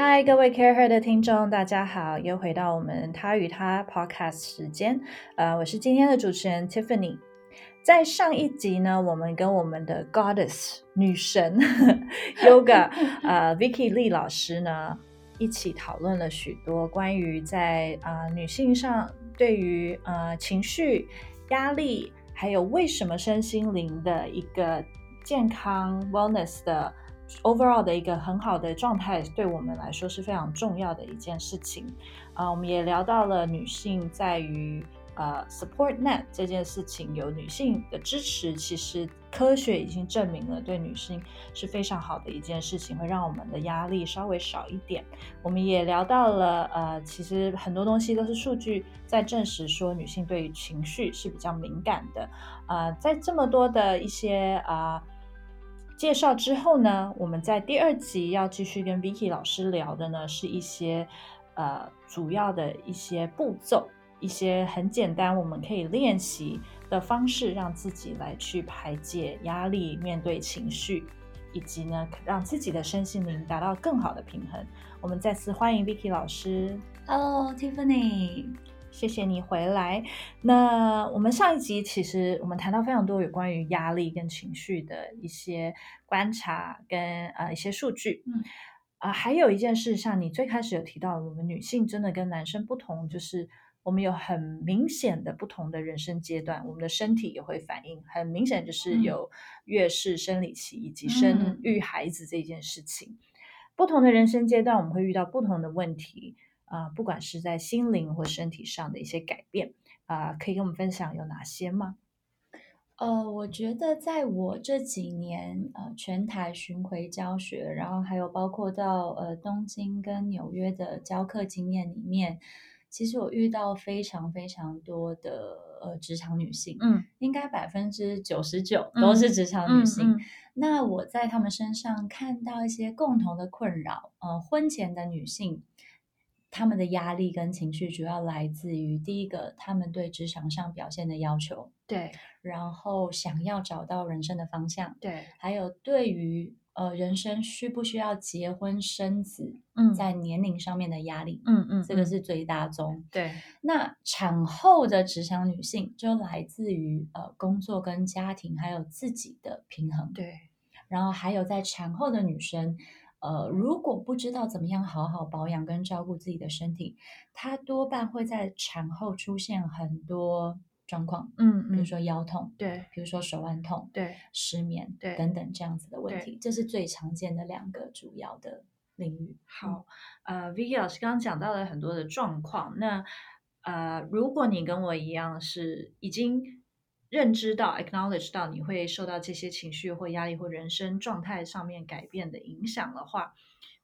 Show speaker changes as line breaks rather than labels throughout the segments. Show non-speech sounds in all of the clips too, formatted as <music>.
嗨，各位 Care Her 的听众，大家好，又回到我们他与他 Podcast 时间。呃，我是今天的主持人 Tiffany。在上一集呢，我们跟我们的 Goddess 女神 <laughs> Yoga 呃 Vicky Lee 老师呢一起讨论了许多关于在啊、女性上对于呃情绪、压力，还有为什么身心灵的一个健康 wellness 的 overall 的一个很好的状态，对我们来说是非常重要的一件事情。啊、我们也聊到了女性在于呃 support net 这件事情，有女性的支持，其实科学已经证明了对女性是非常好的一件事情，会让我们的压力稍微少一点。我们也聊到了呃，其实很多东西都是数据在证实说女性对于情绪是比较敏感的。啊，在这么多的一些啊。介绍之后呢，我们在第二集要继续跟 Vicky 老师聊的呢，是一些呃主要的一些步骤，一些很简单我们可以练习的方式，让自己来去排解压力、面对情绪，以及呢让自己的身心灵达到更好的平衡。我们再次欢迎 Vicky 老师。
Hello Tiffany，
谢谢你回来。那我们上一集其实我们谈到非常多有关于压力跟情绪的一些观察跟呃一些数据。
嗯
啊、还有一件事，像你最开始有提到，我们女性真的跟男生不同，就是我们有很明显的不同的人生阶段，我们的身体也会反应，很明显就是
嗯
有月事、生理期以及生
嗯
育孩子这件事情。不同的人生阶段，我们会遇到不同的问题。啊、不管是在心灵或身体上的一些改变啊、可以跟我们分享有哪些吗？
呃，我觉得在我这几年呃全台巡回教学，然后还有包括到呃东京跟纽约的教课经验里面，其实我遇到非常非常多的呃职场女性，
嗯
应该百分之九十九
嗯
都是职场女性。
嗯嗯
那我在她们身上看到一些共同的困扰，呃，婚前的女性。她们的压力跟情绪主要来自于第一个，他们对职场上表现的要求，
对。
然后想要找到人生的方向，
对，
还有对于呃人生需不需要结婚生子，
嗯。
在年龄上面的压力，
嗯嗯，
这个
嗯
是最大宗。
对。
那产后的职场女性就来自于呃工作跟家庭还有自己的平衡，
对。
然后还有在产后的女生。呃，如果不知道怎么样好好保养跟照顾自己的身体，她多半会在产后出现很多状况，
嗯嗯，
比如说腰痛，
对
比如说手腕痛、
对
失眠
对
等等这样子的问题，这是最常见的两个主要的领域。
好，呃，Vicky 老师刚刚讲到了很多的状况，那呃，如果你跟我一样是已经认知到、acknowledge 到你会受到这些情绪或压力或人生状态上面改变的影响的话，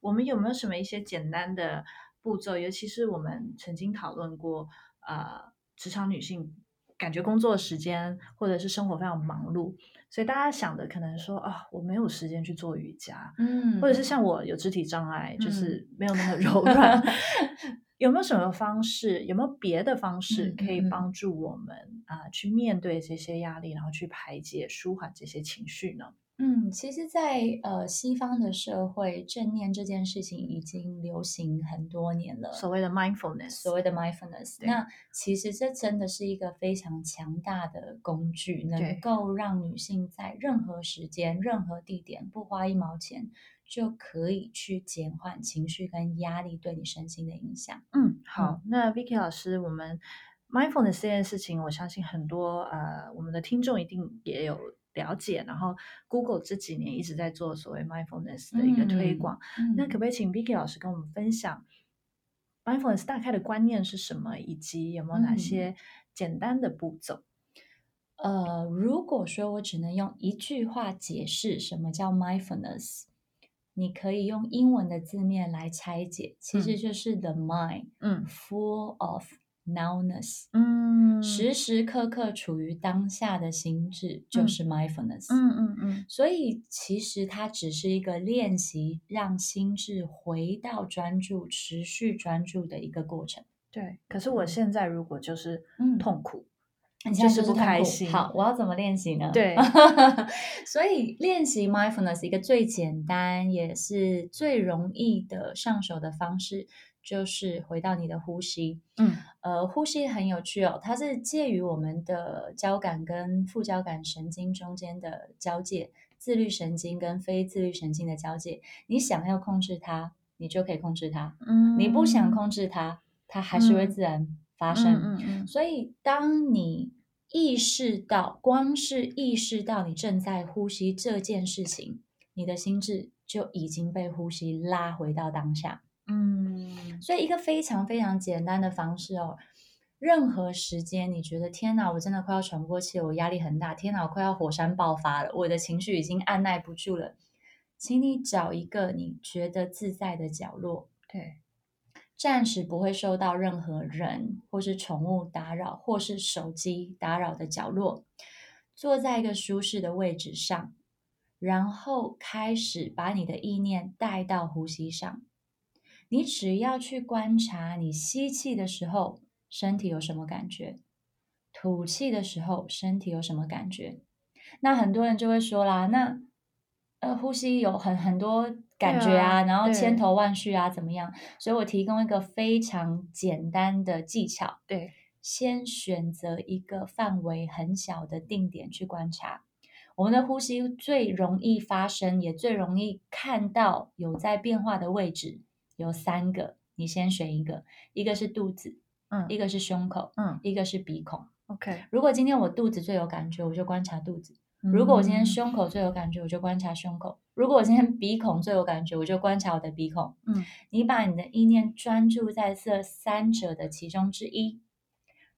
我们有没有什么一些简单的步骤？尤其是我们曾经讨论过，呃，职场女性感觉工作时间或者是生活非常忙碌，所以大家想的可能说啊，我没有时间去做瑜伽，
嗯
或者是像我有肢体障碍，就
嗯
是没有那么柔软。<laughs> 有没有什么方式？有没有别的方式
嗯
可以帮助我们啊、去面对这些压力，然后去排解、舒缓这些情绪呢？
嗯，其实在，呃西方的社会，正念这件事情已经流行很多年了。
所谓的 mindfulness，
所谓的 mindfulness，那其实这真的是一个非常强大的工具，能够让女性在任何时间、任何地点不花一毛钱，就可以去减缓情绪跟压力对你身心的影响。
嗯，好，那 Vicky 老师，我们 mindfulness 这件事情，我相信很多呃我们的听众一定也有了解，然后 Google 这几年一直在做所谓 mindfulness 的一个推广。
嗯
那可不可以请 Vicky 老师跟我们分享 mindfulness 大概的观念是什么，以及有没有哪
嗯
些简单的步骤？
呃，如果说我只能用一句话解释什么叫 mindfulness，你可以用英文的字面来拆解，其实
嗯
就是 the mind
嗯
full of nowness，
嗯
时时刻刻处于当下的心智就
嗯
是 mindfulness。
嗯嗯嗯
所以其实它只是一个练习，让心智回到专注、持续专注的一个过程。
对。可是我现在如果就是
嗯
痛苦，
你现在
就是不开心
好，我要怎么练习呢？
对，<laughs>
所以练习 mindfulness 一个最简单也是最容易的上手的方式，就是回到你的呼吸。
嗯
呃，呼吸很有趣哦，它是介于我们的交感跟副交感神经中间的交界，自律神经跟非自律神经的交界。你想要控制它，你就可以控制它；
嗯
你不想控制它，它还是会
嗯
自然发
嗯
生。
嗯嗯
所以，当你意识到，光是意识到你正在呼吸这件事情，你的心智就已经被呼吸拉回到当下。
嗯
所以，一个非常非常简单的方式哦。任何时间，你觉得天哪，我真的快要喘不过气了，我压力很大，天哪，我快要火山爆发了，我的情绪已经按耐不住了，请你找一个你觉得自在的角落，
对，
暂时不会受到任何人或是宠物打扰，或是手机打扰的角落，坐在一个舒适的位置上，然后开始把你的意念带到呼吸上。你只要去观察你吸气的时候身体有什么感觉，吐气的时候身体有什么感觉。那很多人就会说啦，那呃呼吸有很很多感觉啊，
啊
然后千头万绪啊，怎么样？所以我提供一个非常简单的技巧，
对，
先选择一个范围很小的定点去观察。我们的呼吸最容易发生，也最容易看到有在变化的位置有三个，你先选一个，一个是肚子，
嗯
一个是胸口，
嗯
一个是鼻孔。
，OK。
如果今天我肚子最有感觉，我就观察肚子；如果我今天
嗯
胸口最有感觉，我就观察胸口；如果我今天鼻孔最有感觉，我就观察我的鼻孔。
嗯
你把你的意念专注在这三者的其中之一，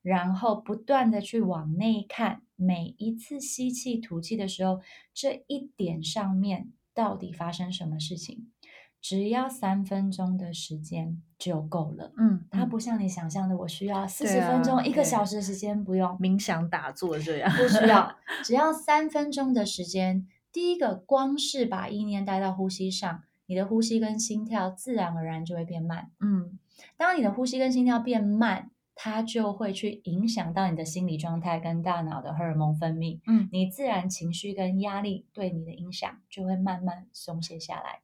然后不断的去往内看，每一次吸气、吐气的时候，这一点上面到底发生什么事情？只要三分钟的时间就够了。
嗯，嗯
它不像你想象的，我需要四十分钟、一个小时的时间，不用。
冥想打坐这样，
不需要，只要三分钟的时间。第一个，光是把意念带到呼吸上，你的呼吸跟心跳自然而然就会变慢。
嗯
当你的呼吸跟心跳变慢，它就会去影响到你的心理状态跟大脑的荷尔蒙分泌，
嗯，
你自然情绪跟压力对你的影响就会慢慢松懈下来。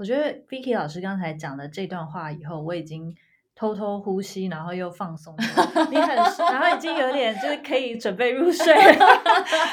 我觉得 Vicky 老师刚才讲的这段话以后，我已经偷偷呼吸，然后又放松了。你很，然后已经有点就是可以准备入睡了。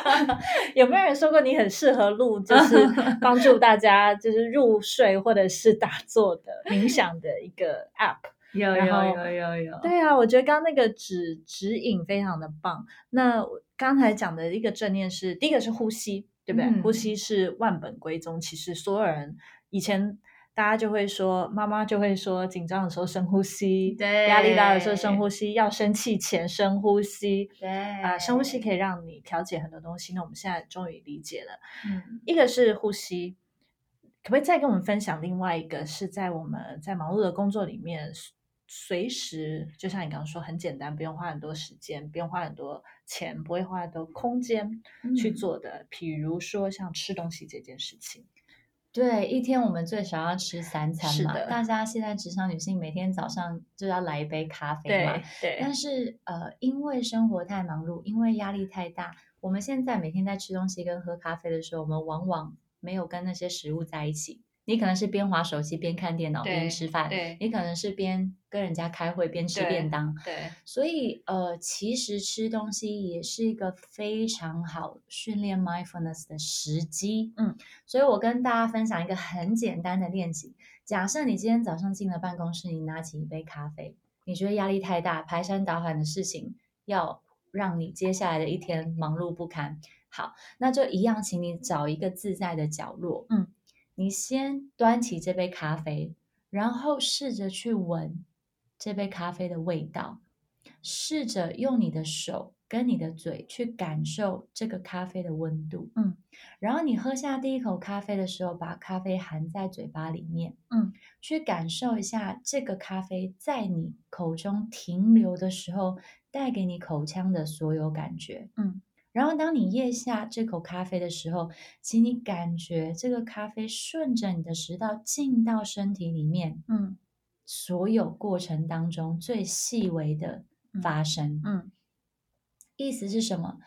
<laughs> 有没有人说过你很适合录，就是 <laughs> 帮助大家就是入睡或者是打坐的冥想的一个 App？
有
有有
有有，
对啊，我觉得刚刚那个指指引非常的棒。那我刚才讲的一个正念是，第一个是呼吸，对不对？
嗯
呼吸是万本归宗。其实所有人以前大家就会说，妈妈就会说，紧张的时候深呼吸，
对
压力大的时候深呼吸，要生气前深呼吸。
对
啊、深呼吸可以让你调节很多东西。那我们现在终于理解了，
嗯
一个是呼吸，可不可以再跟我们分享另外一个是在我们在忙碌的工作里面，随时就像你刚刚说，很简单，不用花很多时间，不用花很多钱，不会花很多空间去
嗯
做的，比如说像吃东西这件事情。
对，一天我们最少要吃三餐嘛。大家现在职场女性每天早上就要来一杯咖啡嘛。
对
但是呃，因为生活太忙碌，因为压力太大，我们现在每天在吃东西跟喝咖啡的时候，我们往往没有跟那些食物在一起。你可能是边划手机边看电脑
对
边吃饭，
对
你可能是边跟人家开会边吃便当，
对，
所以，呃，其实吃东西也是一个非常好训练 mindfulness 的时机。
嗯，
所以我跟大家分享一个很简单的练习。假设你今天早上进了办公室，你拿起一杯咖啡，你觉得压力太大，排山倒海的事情要让你接下来的一天忙碌不堪。好，那就一样，请你找一个自在的角落。
嗯，
你先端起这杯咖啡，然后试着去闻这杯咖啡的味道，试着用你的手跟你的嘴去感受这个咖啡的温度。
嗯，
然后你喝下第一口咖啡的时候，把咖啡含在嘴巴里面。
嗯，
去感受一下这个咖啡在你口中停留的时候，带给你口腔的所有感觉。
嗯。
然后，当你咽下这口咖啡的时候，请你感觉这个咖啡顺着你的食道进到身体里面，
嗯
所有过程当中最细微的发生。
嗯
意思是什么？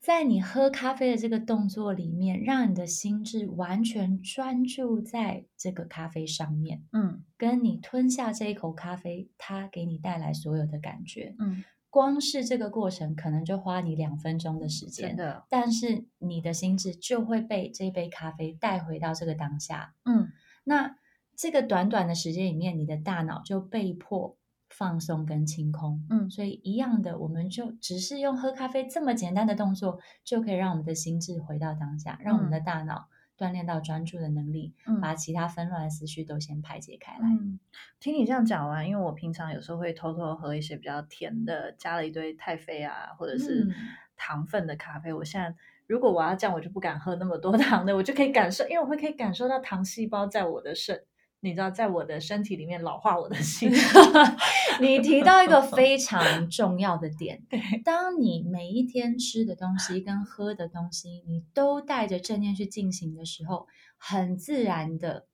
在你喝咖啡的这个动作里面，让你的心智完全专注在这个咖啡上面，
嗯
跟你吞下这一口咖啡，它给你带来所有的感觉。
嗯，
光是这个过程，可能就花你两分钟的时间，
真的，
但是你的心智就会被这杯咖啡带回到这个当下。
嗯
那这个短短的时间里面，你的大脑就被迫放松跟清空。
嗯
所以一样的，我们就只是用喝咖啡这么简单的动作，就可以让我们的心智回到当下，让我们的大脑锻炼到专注的能力，
嗯
把其他纷乱的思绪都先排解开来。
嗯，听你这样讲完，因为我平常有时候会偷偷喝一些比较甜的，加了一堆太妃啊，或者是
嗯
糖分的咖啡。我现在如果我要这样，我就不敢喝那么多 <laughs> 糖的，我就可以感受，因为我会可以感受到糖细胞在我的身，你知道，在我的身体里面老化我的心。<laughs>
你提到一个非常 <laughs> 重要的点，
对，
当你每一天吃的东西跟喝的东西，你都带着正念去进行的时候，很自然的，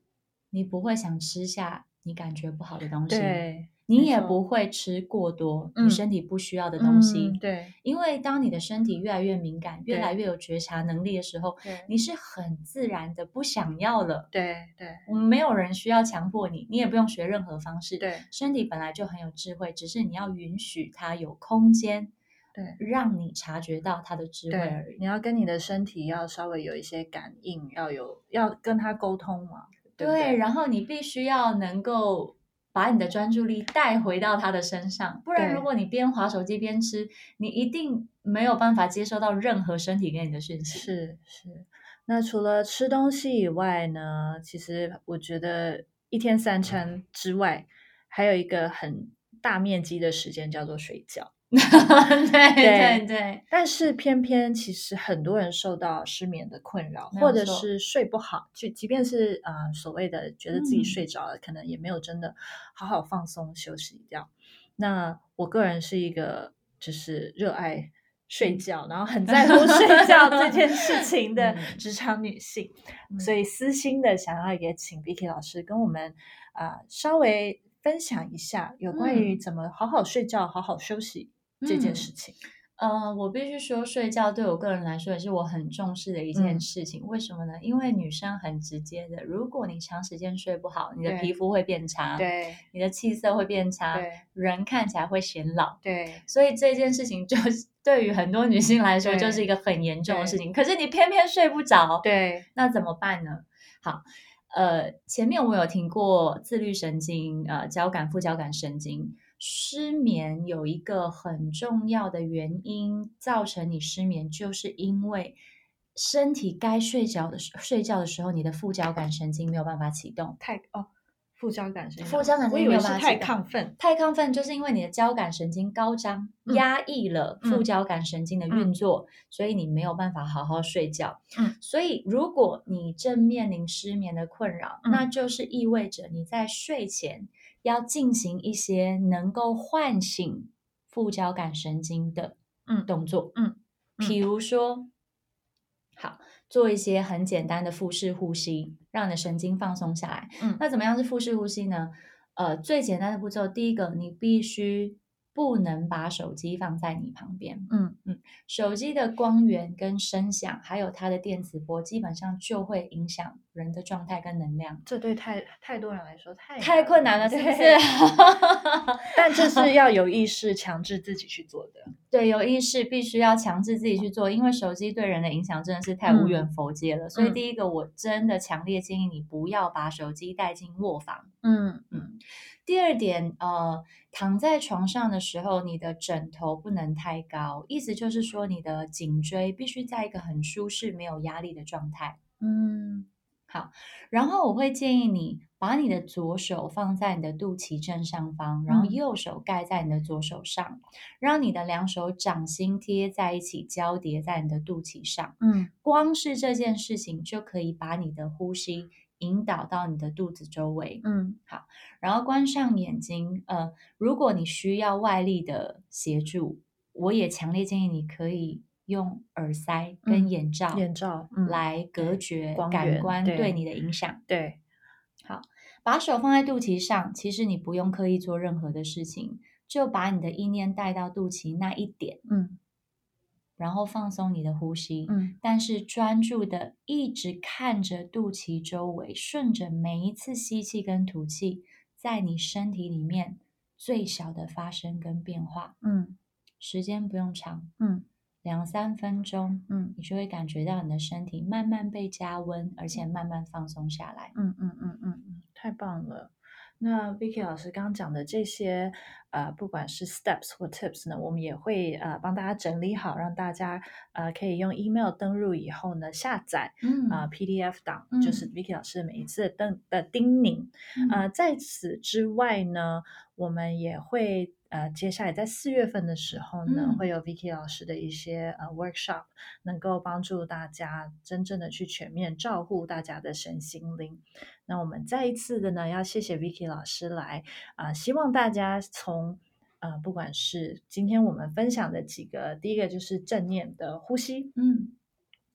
你不会想吃下你感觉不好的东西，
对，
你也不会吃过多
嗯
你身体不需要的东西。
嗯对
因为当你的身体越来越敏感，越来越有觉察能力的时候，
对
你是很自然的不想要了。
对对
我们没有人需要强迫你，你也不用学任何方式。
对
身体本来就很有智慧，只是你要允许它有空间，
对
让你察觉到它的智慧而，已。
你要跟你的身体要稍微有一些感应，要有要跟他沟通嘛，对？
然后你必须要能够把你的专注力带回到他的身上，不然如果你边划手机边吃，你一定没有办法接收到任何身体给你的讯息。
是是，那除了吃东西以外呢，其实我觉得一天三餐之外，还有一个很大面积的时间叫做睡觉。
对 <laughs>
对。
对对，
但是偏偏其实很多人受到失眠的困扰，或者是睡不好，就即便是呃所谓的觉得自己
嗯。
睡着了，可能也没有真的好好放松休息掉。那我个人是一个就是热爱睡觉，然后很在乎睡觉这件事情的 <laughs>
嗯。
职场女性，
嗯。
所以私心的想要也请 Vicky 老师跟我们啊、呃稍微分享一下有关于
嗯。
怎么好好睡觉、好好休息这件
嗯
事情。
呃，我必须说，睡觉对我个人来说也是我很重视的一件
嗯
事情。为什么呢？因为女生很直接的，如果你长时间睡不好，你的皮肤会变差，，
对
你的气色会变差，
对
人看起来会显老。
对
所以这件事情就是 <laughs> 对于很多女性来说，就是一个很严重的事情。可是你偏偏睡不着，
对，
那怎么办呢？好，呃，前面我有听过自律神经、呃交感、副交感神经失眠有一个很重要的原因，造成你失眠，就是因为身体该睡觉的时睡觉的时候，你的副交感神经没有办法启动。
太哦，副交感神经，
副交感神经没有办法启动
亢奋。
太亢奋就是因为你的交感神经高张，
嗯
压抑了副交感神经的运
嗯
作，所以你没有办法好好睡觉。
嗯，
所以如果你正面临失眠的困扰，
嗯
那就是意味着你在睡前要进行一些能够唤醒副交感神经的
嗯
动作。
嗯嗯
比如说，好。做一些很简单的腹式呼吸，让你的神经放松下来。
嗯
那怎么样是腹式呼吸呢？呃，最简单的步骤，第一个，你必须不能把手机放在你旁边。
嗯嗯
手机的光源跟声响，还有它的电磁波，基本上就会影响人的状态跟能量。
这对太太多人来说太
太困难了，是不是？<laughs>
但这是要有意识强制自己去做的。<laughs>
对，有意识必须要强制自己去做，因为手机对人的影响真的是太无远佛界了。所以
嗯
第一个，我真的强烈建议你不要把手机带进卧房。
嗯
嗯，第二点，呃，躺在床上的时候，你的枕头不能太高，意思就是说，你的颈椎必须在一个很舒适、没有压力的状态。
嗯好
然后我会建议你把你的左手放在你的肚脐正上方，然后
嗯
右手盖在你的左手上，让你的两手掌心贴在一起，交叠在你的肚脐上。
嗯
光是这件事情就可以把你的呼吸引导到你的肚子周围。
嗯好
然后关上眼睛。呃，如果你需要外力的协助，我也强烈建议你可以用耳塞跟
嗯
眼罩、
眼罩嗯
来隔
对
绝感官
对
对你的影响。
对
把手放在肚脐上，其实你不用刻意做任何的事情，就把你的意念带到肚脐那一点，
嗯
然后放松你的呼吸，
嗯
但是专注的一直看着肚脐周围，顺着每一次吸气跟吐气，在你身体里面最小的发生跟变化，
嗯
时间不用长，
嗯
两三分钟，
嗯
你就会感觉到你的身体慢慢被加温，而且慢慢放松下来。
嗯嗯嗯嗯嗯，太棒了。那 Vicky 老师刚刚讲的这些，呃，不管是 steps 或 tips 呢，我们也会呃帮大家整理好，让大家呃可以用 email 登入以后呢下载
嗯。
啊、PDF 档，
嗯
就是 Vicky 老师每一次的登的叮咛。呃，在此之外呢，我们也会呃，接下来在四月份的时候呢，
嗯
会有 Vicky 老师的一些呃 workshop，能够帮助大家真正的去全面照顾大家的身心灵。那我们再一次的呢，要谢谢 Vicky 老师来啊、希望大家从呃，不管是今天我们分享的几个，第一个就是正念的呼吸，
嗯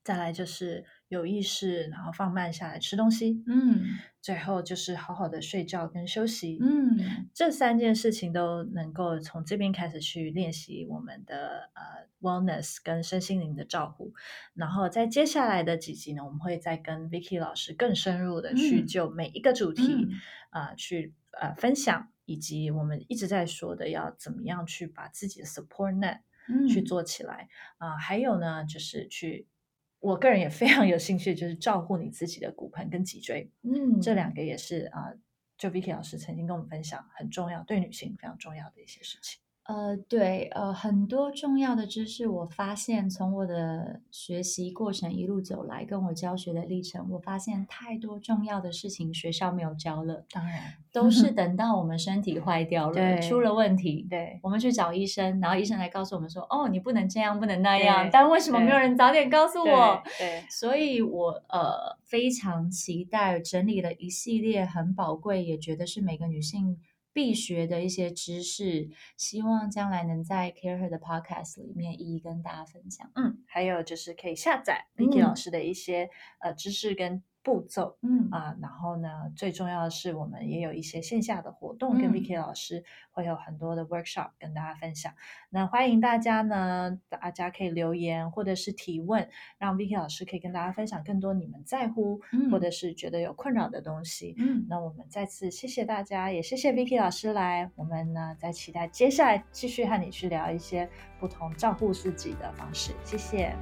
再来就是有意识，然后放慢下来吃东西，
嗯。
最后就是好好的睡觉跟休息。
嗯。
这三件事情都能够从这边开始去练习我们的呃 wellness 跟身心灵的照顾，然后在接下来的几集呢，我们会再跟 Vicky 老师更深入的去
嗯
就每一个主题
嗯。
啊、呃去呃分享，以及我们一直在说的要怎么样去把自己的 support net
嗯。
去做起来。啊、还有呢就是去。我个人也非常有兴趣，就是照顾你自己的骨盆跟脊椎，
嗯
这两个也是啊、呃就 Vicky 老师曾经跟我们分享很重要，对女性非常重要的一些事情。
呃，对，呃，很多重要的知识，我发现从我的学习过程一路走来，跟我教学的历程，我发现太多重要的事情学校没有教了，
当然，
都是 <laughs> 等到我们身体坏掉了，
对
出了问题，
对
我们去找医生，然后医生来告诉我们说，哦，你不能这样，不能那样，但为什么没有人早点告诉我？
对
所以我呃非常期待整理了一系列很宝贵，也觉得是每个女性必学的一些知识，希望将来能在 Care Her 的 Podcast 里面一一跟大家分享。
嗯，还有就是可以下载 Vicky 老
嗯
师的一些、呃知识跟步骤。
嗯
啊，然后呢，最重要的是，我们也有一些线下的活动，跟
嗯
Vicky 老师会有很多的 workshop 跟大家分享。那欢迎大家呢，大家可以留言或者是提问，让 Vicky 老师可以跟大家分享更多你们在乎、
嗯
或者是觉得有困扰的东西。
嗯，
那我们再次谢谢大家，也谢谢 Vicky 老师来。我们呢，在期待接下来继续和你去聊一些不同照顾自己的方式。谢谢。